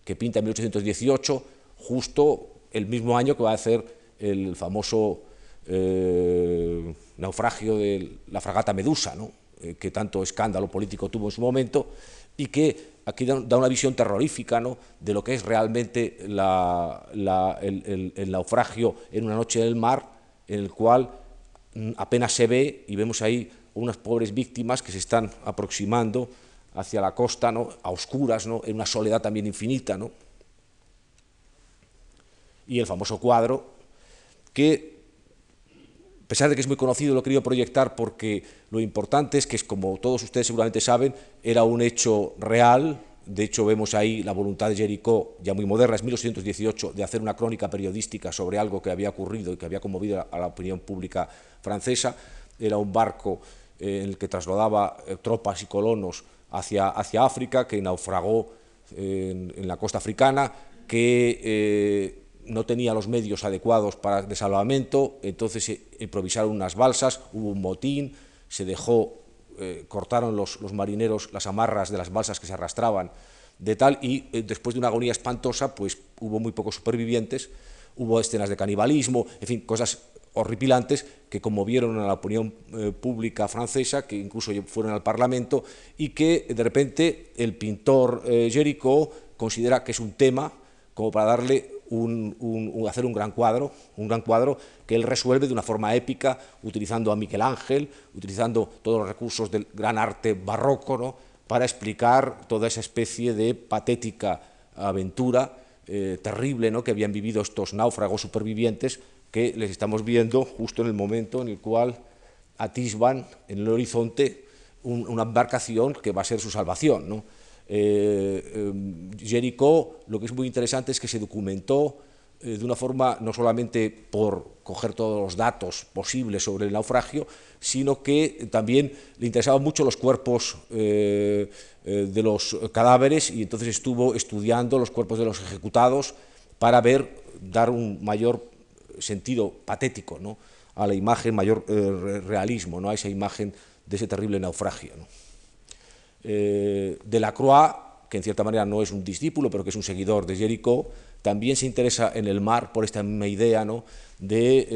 que pinta en 1818, justo el mismo año que va a hacer el famoso eh, naufragio de la fragata Medusa, eh, que tanto escándalo político tuvo en su momento, y que aquí da, una visión terrorífica de lo que es realmente el, naufragio en una noche del mar, en el cual mm, apenas se ve y vemos ahí unas pobres víctimas que se están aproximando hacia la costa, ¿no? a oscuras, ¿no? en una soledad también infinita. ¿no? Y el famoso cuadro, que, a pesar de que es muy conocido, lo he querido proyectar porque lo importante es que, como todos ustedes seguramente saben, era un hecho real. De hecho, vemos ahí la voluntad de Jericó, ya muy moderna, es 1818, de hacer una crónica periodística sobre algo que había ocurrido y que había conmovido a la opinión pública francesa. Era un barco eh, en el que trasladaba eh, tropas y colonos hacia, hacia África, que naufragó en, la costa africana, que eh, no tenía los medios adecuados para de salvamento, entonces improvisaron unas balsas, hubo un motín, se dejó, eh, cortaron los, marineros las amarras de las balsas que se arrastraban, de tal, y eh, después de una agonía espantosa, pues hubo muy pocos supervivientes, hubo escenas de canibalismo, en fin, cosas horripilantes que conmovieron a la opinión eh, pública francesa, que incluso fueron al Parlamento, y que de repente el pintor eh, considera que es un tema como para darle hacer un gran cuadro, un gran cuadro que él resuelve de una forma épica, utilizando a Miguel Ángel, utilizando todos los recursos del gran arte barroco, ¿no? para explicar toda esa especie de patética aventura eh, terrible ¿no? que habían vivido estos náufragos supervivientes que les estamos viendo justo en el momento en el cual atisban en el horizonte una embarcación que va a ser su salvación. ¿no? Eh, eh lo que es muy interesante es que se documentó eh, de una forma no solamente por coger todos los datos posibles sobre el naufragio, sino que también le interesaban mucho los cuerpos eh, de los cadáveres y entonces estuvo estudiando los cuerpos de los ejecutados para ver, dar un mayor sentido patético a la imagen, mayor realismo, ¿no? a esa imagen de ese terrible naufragio. Eh, de la Croix, que en cierta manera no es un discípulo, pero que es un seguidor de Jericó, también se interesa en el mar por esta misma idea ¿no? de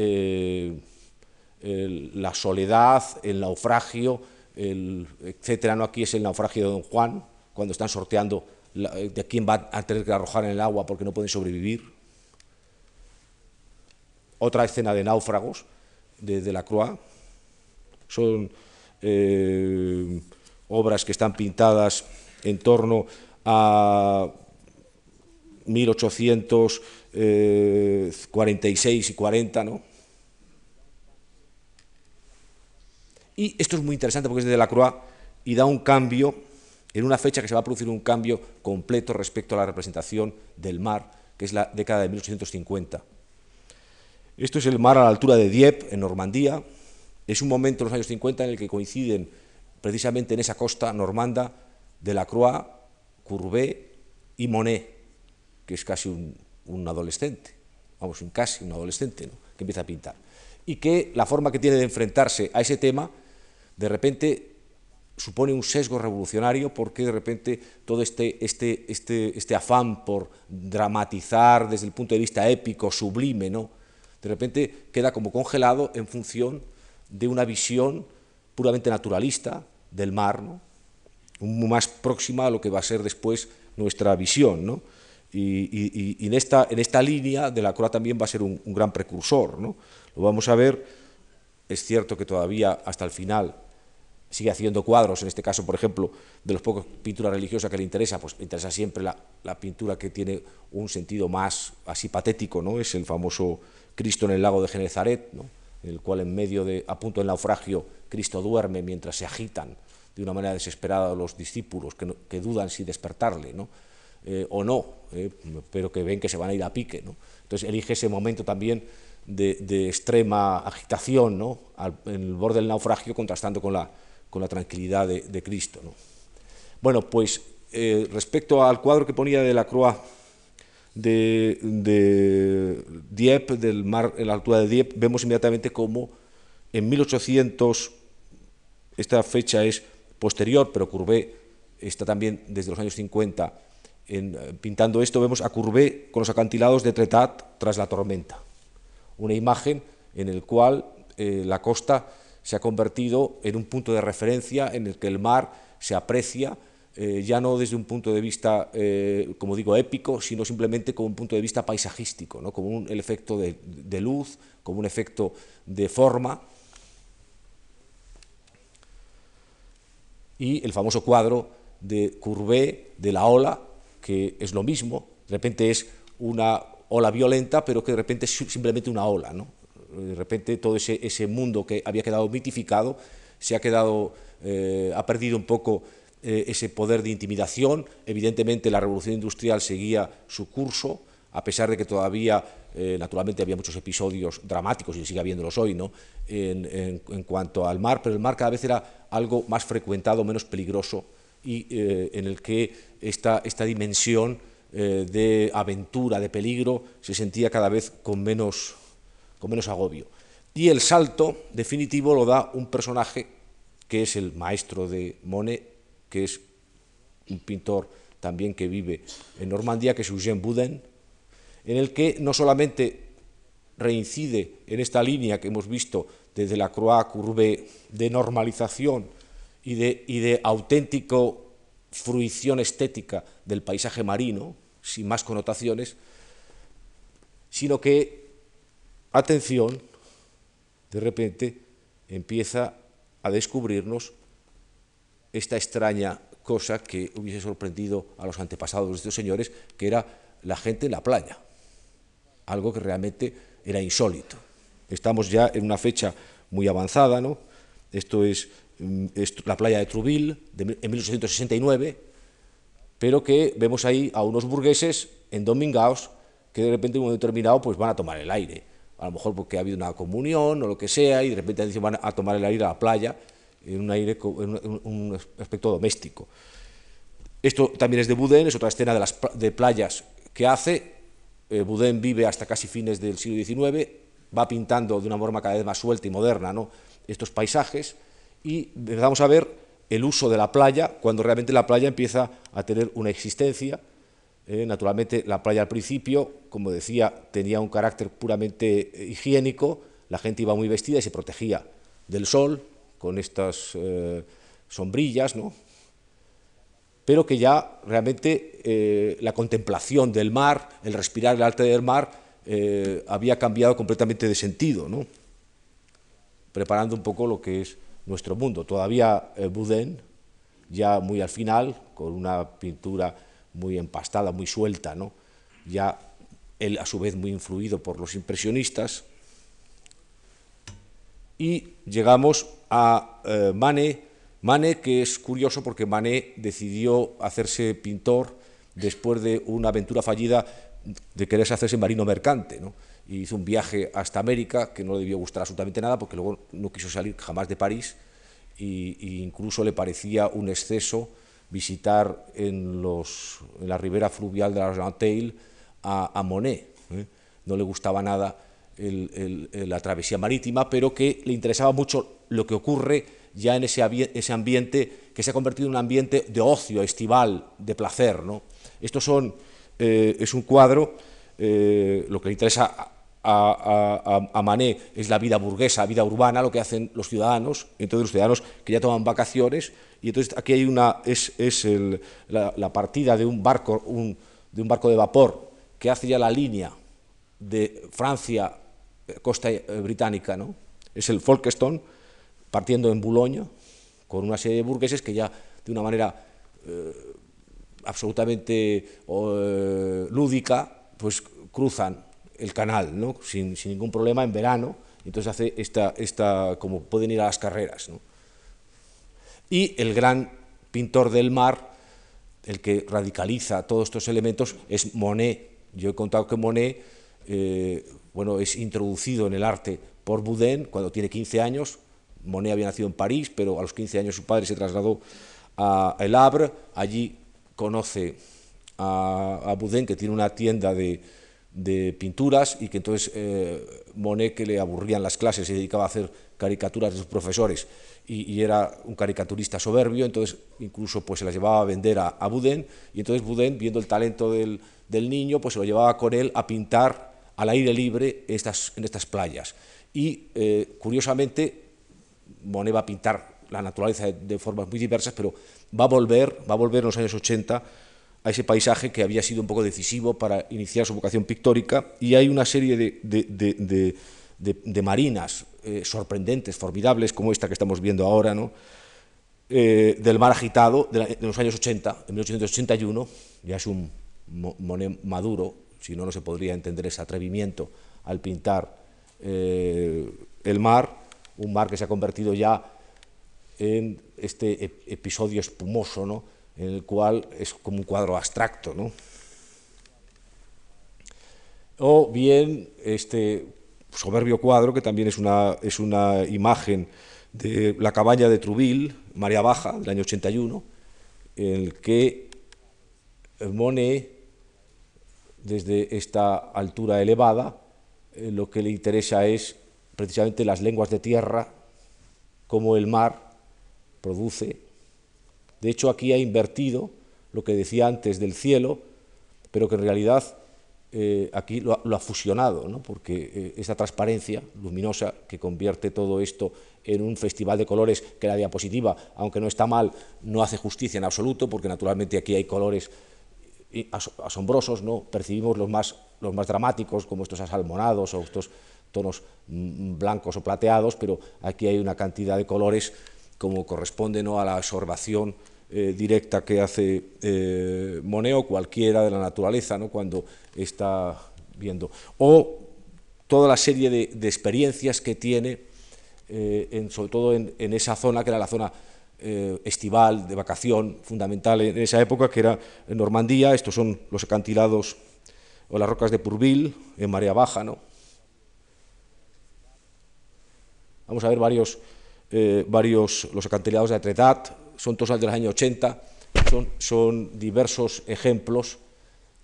eh, la soledad, el naufragio, etcétera. ¿no? Aquí es el naufragio de Don Juan, cuando están sorteando de quién va a tener que arrojar en el agua porque no pueden sobrevivir otra escena de náufragos de, de la Croix. Son eh, obras que están pintadas en torno a 1846 y 40, ¿no? Y esto es muy interesante porque es de la Croix y da un cambio, en una fecha que se va a producir un cambio completo respecto a la representación del mar, que es la década de 1850. Esto es el mar a la altura de Dieppe, en Normandía. Es un momento en los años 50 en el que coinciden precisamente en esa costa normanda Delacroix, Courbet y Monet, que es casi un, adolescente, vamos, un casi un adolescente, que empieza a pintar. Y que la forma que tiene de enfrentarse a ese tema, de repente supone un sesgo revolucionario porque de repente todo este, este, este, este afán por dramatizar desde el punto de vista épico, sublime, ¿no? de repente queda como congelado en función de una visión puramente naturalista del mar, ¿no? más próxima a lo que va a ser después nuestra visión. ¿no? Y, en, esta, en esta línea de la Croix también va a ser un, gran precursor. ¿no? Lo vamos a ver, es cierto que todavía hasta el final sigue haciendo cuadros, en este caso, por ejemplo, de los pocos pinturas religiosas que le interesa, pues le interesa siempre la, la, pintura que tiene un sentido más así patético, ¿no? Es el famoso Cristo en el lago de Genezaret, ¿no? en el cual en medio de, a punto del naufragio, Cristo duerme mientras se agitan de una manera desesperada los discípulos que, dudan si despertarle, ¿no? Eh, o no, eh, pero que ven que se van a ir a pique. ¿no? Entonces elige ese momento también de, extrema agitación ¿no? en el borde del naufragio contrastando con la, con la tranquilidad de, Cristo. ¿no? Bueno, pues eh, respecto al cuadro que ponía de la Croix de, de Dieppe, del mar en la altura de Dieppe, vemos inmediatamente cómo en 1800, esta fecha es posterior, pero Courbet está también desde los años 50 en, eh, pintando esto, vemos a Courbet con los acantilados de Tretat tras la tormenta. Una imagen en la cual eh, la costa se ha convertido en un punto de referencia en el que el mar se aprecia eh, ya no desde un punto de vista, como digo, épico, sino simplemente como un punto de vista paisajístico, ¿no? como un, el efecto de luz, como un efecto de forma. Y el famoso cuadro de Courbet, de la ola, que es lo mismo, de repente es una ola violenta, pero que de repente es simplemente una ola, ¿no? De repente todo ese, ese mundo que había quedado mitificado se ha quedado, eh, ha perdido un poco eh, ese poder de intimidación. Evidentemente la revolución industrial seguía su curso, a pesar de que todavía, eh, naturalmente, había muchos episodios dramáticos, y sigue habiéndolos hoy, ¿no? En, cuanto al mar, pero el mar cada vez era algo más frecuentado, menos peligroso, y en el que esta, esta dimensión eh, de aventura, de peligro, se sentía cada vez con menos, con menos agobio. Y el salto definitivo lo da un personaje que es el maestro de Monet, que es un pintor también que vive en Normandía, que es Eugène Boudin, en el que no solamente reincide en esta línea que hemos visto desde la Croix Courbet de normalización y de, y de auténtico fruición estética del paisaje marino, sin más connotaciones, sino que, atención, de repente empieza a descubrirnos esta extraña cosa que hubiese sorprendido a los antepasados de estos señores, que era la gente en la playa, algo que realmente era insólito. Estamos ya en una fecha muy avanzada, ¿no? Esto es Mm, la playa de Trouville en 1869, pero que vemos ahí a unos burgueses en Domingaos que de repente en un momento determinado pues van a tomar el aire, a lo mejor porque ha habido una comunión o lo que sea, y de repente van a tomar el aire a la playa en un, aire, en un aspecto doméstico. Esto también es de Boudin, es otra escena de, las, de playas que hace. Eh, Boudin vive hasta casi fines del siglo XIX, va pintando de una forma cada vez más suelta y moderna estos paisajes, y empezamos a ver el uso de la playa cuando realmente la playa empieza a tener una existencia. Eh, naturalmente la playa al principio, como decía, tenía un carácter puramente eh, higiénico, la gente iba muy vestida y se protegía del sol con estas eh, sombrillas, ¿no? Pero que ya realmente la contemplación del mar, el respirar el arte del mar, había cambiado completamente de sentido, ¿no? preparando un poco lo que es nuestro mundo. Todavía eh, Boudin, ya muy al final, con una pintura muy empastada, muy suelta, ¿no? ya él a su vez muy influido por los impresionistas. Y llegamos a eh, Manet, Manet que es curioso porque Manet decidió hacerse pintor después de una aventura fallida de quererse hacerse marino mercante. ¿no? y hizo un viaje hasta América que no le debió gustar absolutamente nada porque luego no quiso salir jamás de París e incluso le parecía un exceso visitar en, los, en la ribera fluvial de la Argenteuil a, a Monet. ¿eh? No le gustaba nada la travesía marítima, pero que le interesaba mucho lo que ocurre ya en ese, ese ambiente que se ha convertido en un ambiente de ocio estival, de placer. ¿no? Esto son, eh, es un cuadro, eh, lo que le interesa a, a, Mané es la vida burguesa, vida urbana, lo que hacen los ciudadanos, entonces los ciudadanos que ya toman vacaciones, y entonces aquí hay una, es, el, la, la, partida de un barco, de un barco de vapor que hace ya la línea de Francia, eh, costa eh, británica, ¿no? es el Folkestone, partiendo en Boulogne, con una serie de burgueses que ya de una manera eh, absolutamente lúdica, pues cruzan el canal, ¿no? sin, sin, ningún problema en verano, entonces hace esta, esta, como pueden ir a las carreras. ¿no? Y el gran pintor del mar, el que radicaliza todos estos elementos, es Monet. Yo he contado que Monet eh, bueno, es introducido en el arte por Boudin cuando tiene 15 años. Monet había nacido en París, pero a los 15 años su padre se trasladó a El Havre. Allí conoce a, Boudin, que tiene una tienda de, pinturas y que entonces eh, Monet, que le aburrían las clases, se dedicaba a hacer caricaturas de sus profesores y, era un caricaturista soberbio, entonces incluso pues se las llevaba a vender a, Boudin y entonces Boudin, viendo el talento del, niño, pues se lo llevaba con él a pintar al aire libre en estas, en estas playas. Y eh, curiosamente, Monet va a pintar la naturaleza de, formas muy diversas, pero va a volver, va a volver en los años 80 a ese paisaje que había sido un poco decisivo para iniciar su vocación pictórica y hay una serie de, de, de, marinas eh, sorprendentes, formidables, como esta que estamos viendo ahora, ¿no? eh, del mar agitado de, los años 80, en 1881, ya es un Monet maduro, si no, no se podría entender ese atrevimiento al pintar eh, el mar, un mar que se ha convertido ya en este episodio espumoso, ¿no? en el cual es como un cuadro abstracto, ¿no? O bien este soberbio cuadro, que también es una, es una imagen de la cabaña de Trouville, María Baja, del año 81, en el que Monet, desde esta altura elevada, eh, lo que le interesa es precisamente las lenguas de tierra, cómo el mar produce de hecho, aquí ha invertido lo que decía antes del cielo, pero que en realidad eh, aquí lo ha, fusionado, ¿no? porque eh, esa transparencia luminosa que convierte todo esto en un festival de colores que la diapositiva, aunque no está mal, no hace justicia en absoluto, porque naturalmente aquí hay colores asombrosos, ¿no? percibimos los más dramáticos, como estos asalmonados o estos tonos mm, blancos o plateados, pero aquí hay una cantidad de colores como corresponde ¿no? a la absorbación eh, directa que hace eh, Monet o cualquiera de la naturaleza ¿no? cuando está viendo. O toda la serie de, experiencias que tiene, eh, en, sobre todo en, esa zona que era la zona eh, estival, de vacación, fundamental en esa época, que era Normandía, estos son los acantilados o las rocas de Pourville, en marea baja. ¿no? Vamos a ver varios, eh, varios los acantilados de Atretat, son todos de los años 80, son, son diversos ejemplos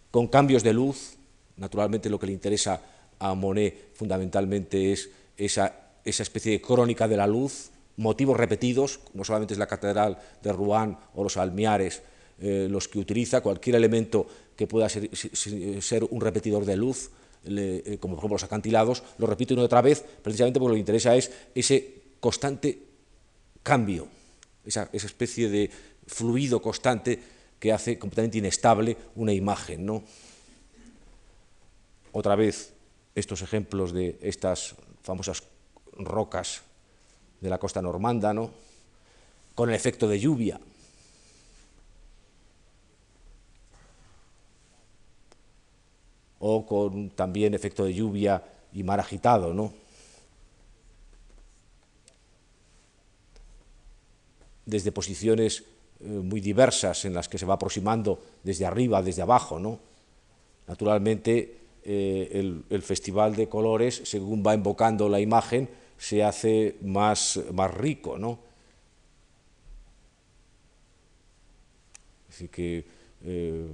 con cambios de luz. Naturalmente lo que le interesa a Monet fundamentalmente es esa, esa especie de crónica de la luz, motivos repetidos, no solamente es la catedral de Rouen o los almiares eh, los que utiliza, cualquier elemento que pueda ser, ser un repetidor de luz, eh, como por ejemplo los acantilados, lo repito una y otra vez, precisamente porque lo que interesa es ese constante cambio esa, esa especie de fluido constante que hace completamente inestable una imagen. ¿no? Otra vez, estos ejemplos de estas famosas rocas de la costa normanda, ¿no? con el efecto de lluvia. O con también efecto de lluvia y mar agitado, ¿no? desde posiciones eh, muy diversas en las que se va aproximando desde arriba, desde abajo. ¿no? Naturalmente, eh, el, Festival de Colores, según va invocando la imagen, se hace más, más rico. ¿no? Así que, eh,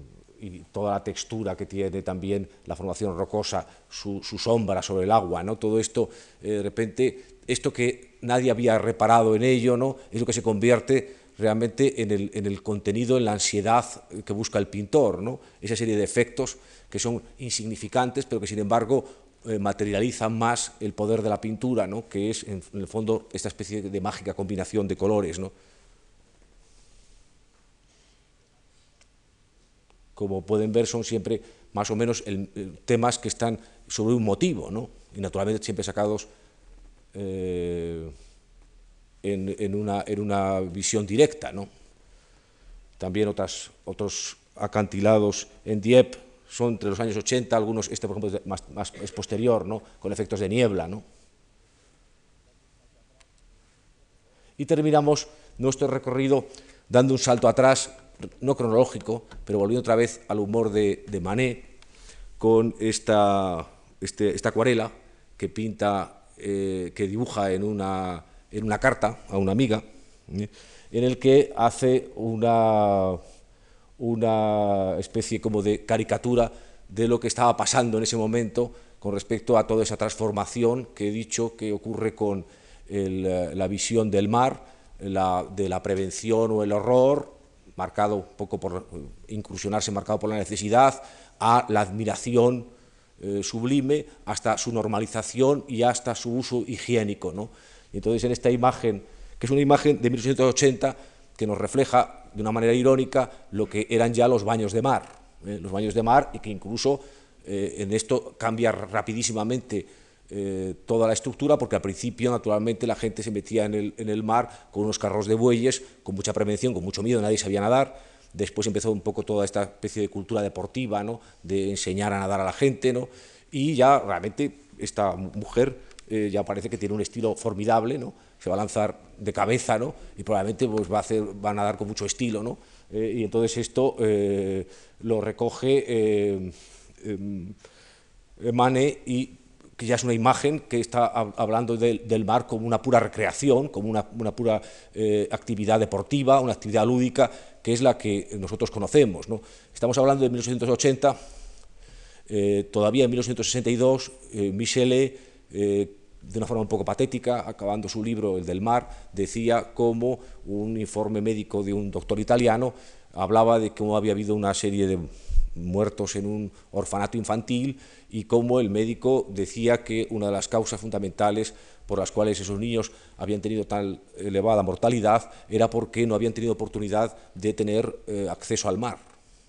y toda la textura que tiene también la formación rocosa, su, su sombra sobre el agua, ¿no? todo esto, eh, de repente, esto que nadie había reparado en ello, ¿no? es lo que se convierte realmente en el, en el, contenido, en la ansiedad que busca el pintor, ¿no? esa serie de efectos que son insignificantes, pero que sin embargo eh, materializan más el poder de la pintura, ¿no? que es en, en, el fondo esta especie de mágica combinación de colores. ¿no? Como pueden ver, son siempre más o menos temas que están sobre un motivo, ¿no? y naturalmente siempre sacados eh, en, una, en, una, visión directa. ¿no? También otras, otros acantilados en Dieppe son entre los años 80, algunos, este por ejemplo es, más, más, es posterior, ¿no? con efectos de niebla. ¿no? Y terminamos nuestro recorrido dando un salto atrás, no cronológico, pero volviendo otra vez al humor de, Manet, con esta, este, esta acuarela que pinta, eh, que dibuja en una, en una carta a una amiga, ¿eh? en el que hace una, una especie como de caricatura de lo que estaba pasando en ese momento con respecto a toda esa transformación que he dicho que ocurre con la visión del mar, de la prevención o el horror, marcado poco por incursionarse, marcado por la necesidad, a la admiración eh, sublime, hasta su normalización y hasta su uso higiénico. ¿no? entonces en esta imagen, que es una imagen de 1880, que nos refleja de una manera irónica lo que eran ya los baños de mar, ¿eh? los baños de mar y que incluso eh, en esto cambia rapidísimamente toda la estructura, porque al principio, naturalmente, la gente se metía en el, en el, mar con unos carros de bueyes, con mucha prevención, con mucho miedo, nadie sabía nadar. Después empezó un poco toda esta especie de cultura deportiva, ¿no? de enseñar a nadar a la gente, ¿no? y ya realmente esta mujer eh, ya parece que tiene un estilo formidable, ¿no? se va a lanzar de cabeza ¿no? y probablemente pues, va, a hacer, va a nadar con mucho estilo. ¿no? Eh, y entonces esto eh, lo recoge em, Mane y que ya es una imagen que está hablando del mar como una pura recreación, como una, pura actividad deportiva, una actividad lúdica, que es la que nosotros conocemos. ¿no? Estamos hablando de 1880, eh, todavía en 1962, eh, Michelet, eh, de una forma un poco patética, acabando su libro, El del mar, decía cómo un informe médico de un doctor italiano hablaba de cómo había habido una serie de muertos en un orfanato infantil y cómo el médico decía que una de las causas fundamentales por las cuales esos niños habían tenido tan elevada mortalidad era porque no habían tenido oportunidad de tener eh, acceso al mar.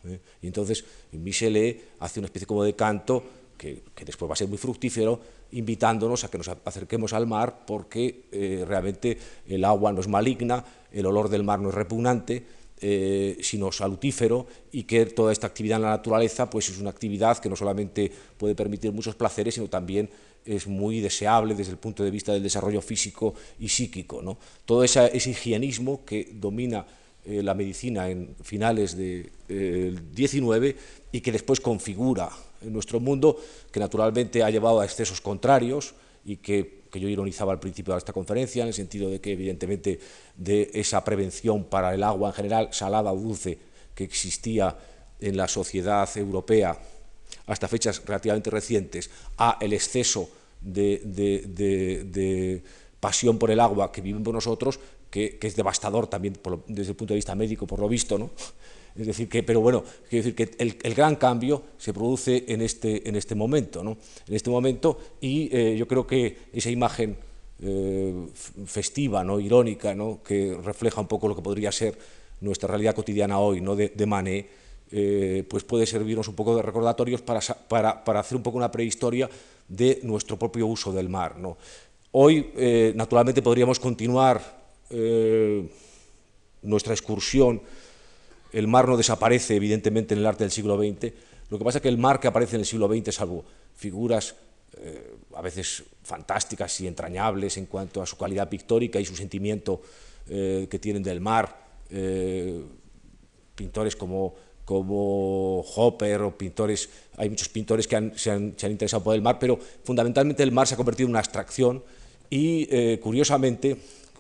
¿eh? Y entonces Michelet hace una especie como de canto que, después va a ser muy fructífero, invitándonos a que nos acerquemos al mar porque eh, realmente el agua no es maligna, el olor del mar no es repugnante, sino salutífero y que toda esta actividad en la naturaleza pues es una actividad que no solamente puede permitir muchos placeres, sino también es muy deseable desde el punto de vista del desarrollo físico y psíquico. ¿no? Todo ese, higienismo que domina eh, la medicina en finales del de, 19 eh, y que después configura en nuestro mundo, que naturalmente ha llevado a excesos contrarios y que, que, yo ironizaba al principio de esta conferencia, en el sentido de que evidentemente de esa prevención para el agua en general, salada o dulce, que existía en la sociedad europea hasta fechas relativamente recientes, a el exceso de, pasión por el agua que vivimos nosotros, que, es devastador también desde el punto de vista médico, por lo visto, ¿no? Es decir, que, pero bueno, quiero decir que el, gran cambio se produce en este, en este momento, ¿no? En este momento, y eh, yo creo que esa imagen eh, festiva, ¿no? irónica, ¿no? que refleja un poco lo que podría ser nuestra realidad cotidiana hoy, ¿no? de, de Manet, eh, pues puede servirnos un poco de recordatorios para, para, hacer un poco una prehistoria de nuestro propio uso del mar. ¿no? Hoy, naturalmente, podríamos continuar nuestra excursión. El mar no desaparece, evidentemente, en el arte del siglo XX. Lo que pasa es que el mar que aparece en el siglo XX, salvo figuras a veces fantásticas y entrañables en cuanto a su calidad pictórica y su sentimiento que tienen del mar, pintores como como Hopper o pintores, hay muchos pintores que se, han, interesado por el mar, pero fundamentalmente el mar se ha convertido en una abstracción y eh, curiosamente,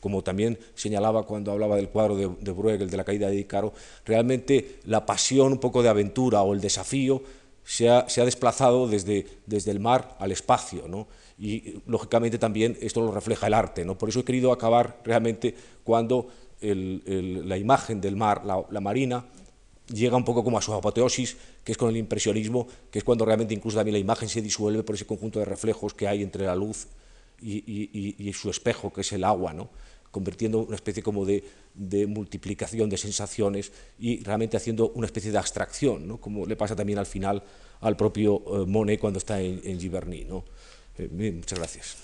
como también señalaba cuando hablaba del cuadro de, de Bruegel, de la caída de Icaro, realmente la pasión un poco de aventura o el desafío se ha, desplazado desde, desde, el mar al espacio, ¿no? y lógicamente también esto lo refleja el arte. ¿no? Por eso he querido acabar realmente cuando la imagen del mar, la marina, llega un poco como a su apoteosis, que es con el impresionismo, que es cuando realmente incluso también la imagen se disuelve por ese conjunto de reflejos que hay entre la luz y, su espejo, que es el agua. ¿no? Convirtiendo una especie como de, multiplicación de sensaciones y realmente haciendo una especie de abstracción, ¿no? como le pasa también al final al propio Monet cuando está en, en Giverny. ¿no? muchas gracias.